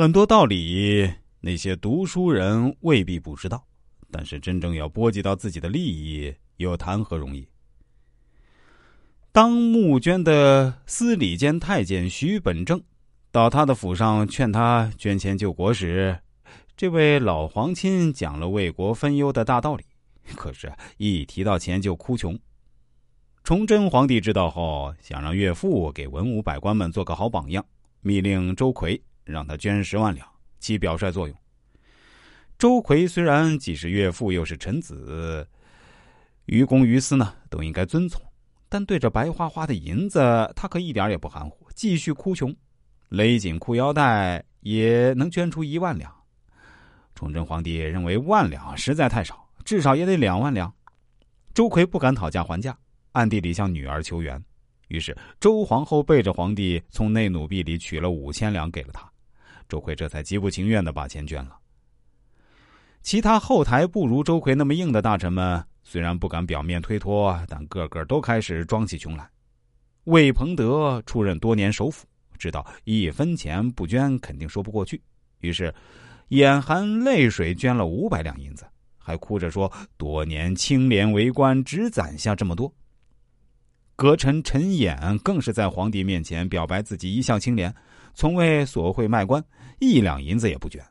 很多道理，那些读书人未必不知道，但是真正要波及到自己的利益，又谈何容易？当募捐的司礼监太监徐本正到他的府上劝他捐钱救国时，这位老皇亲讲了为国分忧的大道理，可是，一提到钱就哭穷。崇祯皇帝知道后，想让岳父给文武百官们做个好榜样，密令周奎。让他捐十万两，起表率作用。周奎虽然既是岳父，又是臣子，于公于私呢都应该遵从，但对着白花花的银子，他可一点也不含糊，继续哭穷，勒紧裤腰带也能捐出一万两。崇祯皇帝认为万两实在太少，至少也得两万两。周奎不敢讨价还价，暗地里向女儿求援。于是周皇后背着皇帝，从内奴婢里取了五千两给了他。周奎这才极不情愿的把钱捐了。其他后台不如周奎那么硬的大臣们，虽然不敢表面推脱，但个个都开始装起穷来。魏鹏德出任多年首辅，知道一分钱不捐肯定说不过去，于是眼含泪水捐了五百两银子，还哭着说：“多年清廉为官，只攒下这么多。”阁臣陈衍更是在皇帝面前表白自己一向清廉。从未索贿卖官，一两银子也不捐。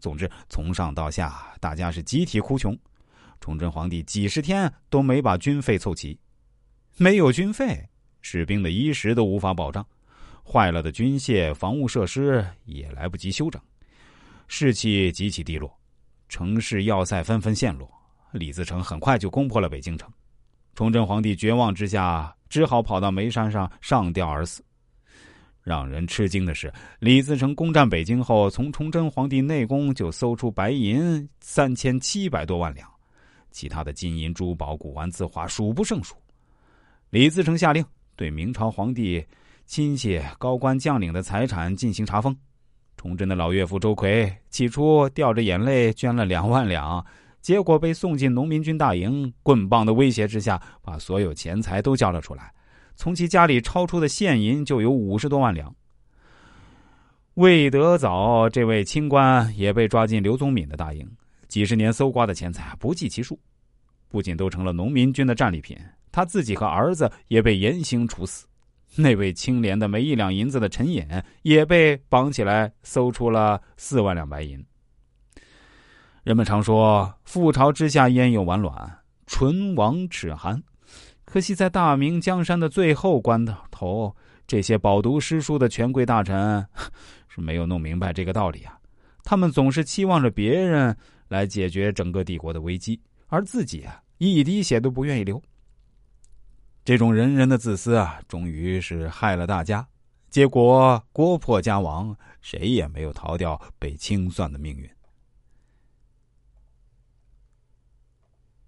总之，从上到下，大家是集体哭穷。崇祯皇帝几十天都没把军费凑齐，没有军费，士兵的衣食都无法保障，坏了的军械、防务设施也来不及修整，士气极其低落，城市要塞纷纷陷落。李自成很快就攻破了北京城，崇祯皇帝绝望之下，只好跑到煤山上上吊而死。让人吃惊的是，李自成攻占北京后，从崇祯皇帝内宫就搜出白银三千七百多万两，其他的金银珠宝、古玩字画数不胜数。李自成下令对明朝皇帝亲戚、高官将领的财产进行查封。崇祯的老岳父周奎起初掉着眼泪捐了两万两，结果被送进农民军大营，棍棒的威胁之下，把所有钱财都交了出来。从其家里超出的现银就有五十多万两。魏德藻这位清官也被抓进刘宗敏的大营，几十年搜刮的钱财不计其数，不仅都成了农民军的战利品，他自己和儿子也被严刑处死。那位清廉的没一两银子的陈寅也被绑起来搜出了四万两白银。人们常说“覆巢之下焉有完卵，唇亡齿寒”。可惜，在大明江山的最后关头，这些饱读诗书的权贵大臣是没有弄明白这个道理啊！他们总是期望着别人来解决整个帝国的危机，而自己啊，一滴血都不愿意流。这种人人的自私啊，终于是害了大家，结果国破家亡，谁也没有逃掉被清算的命运。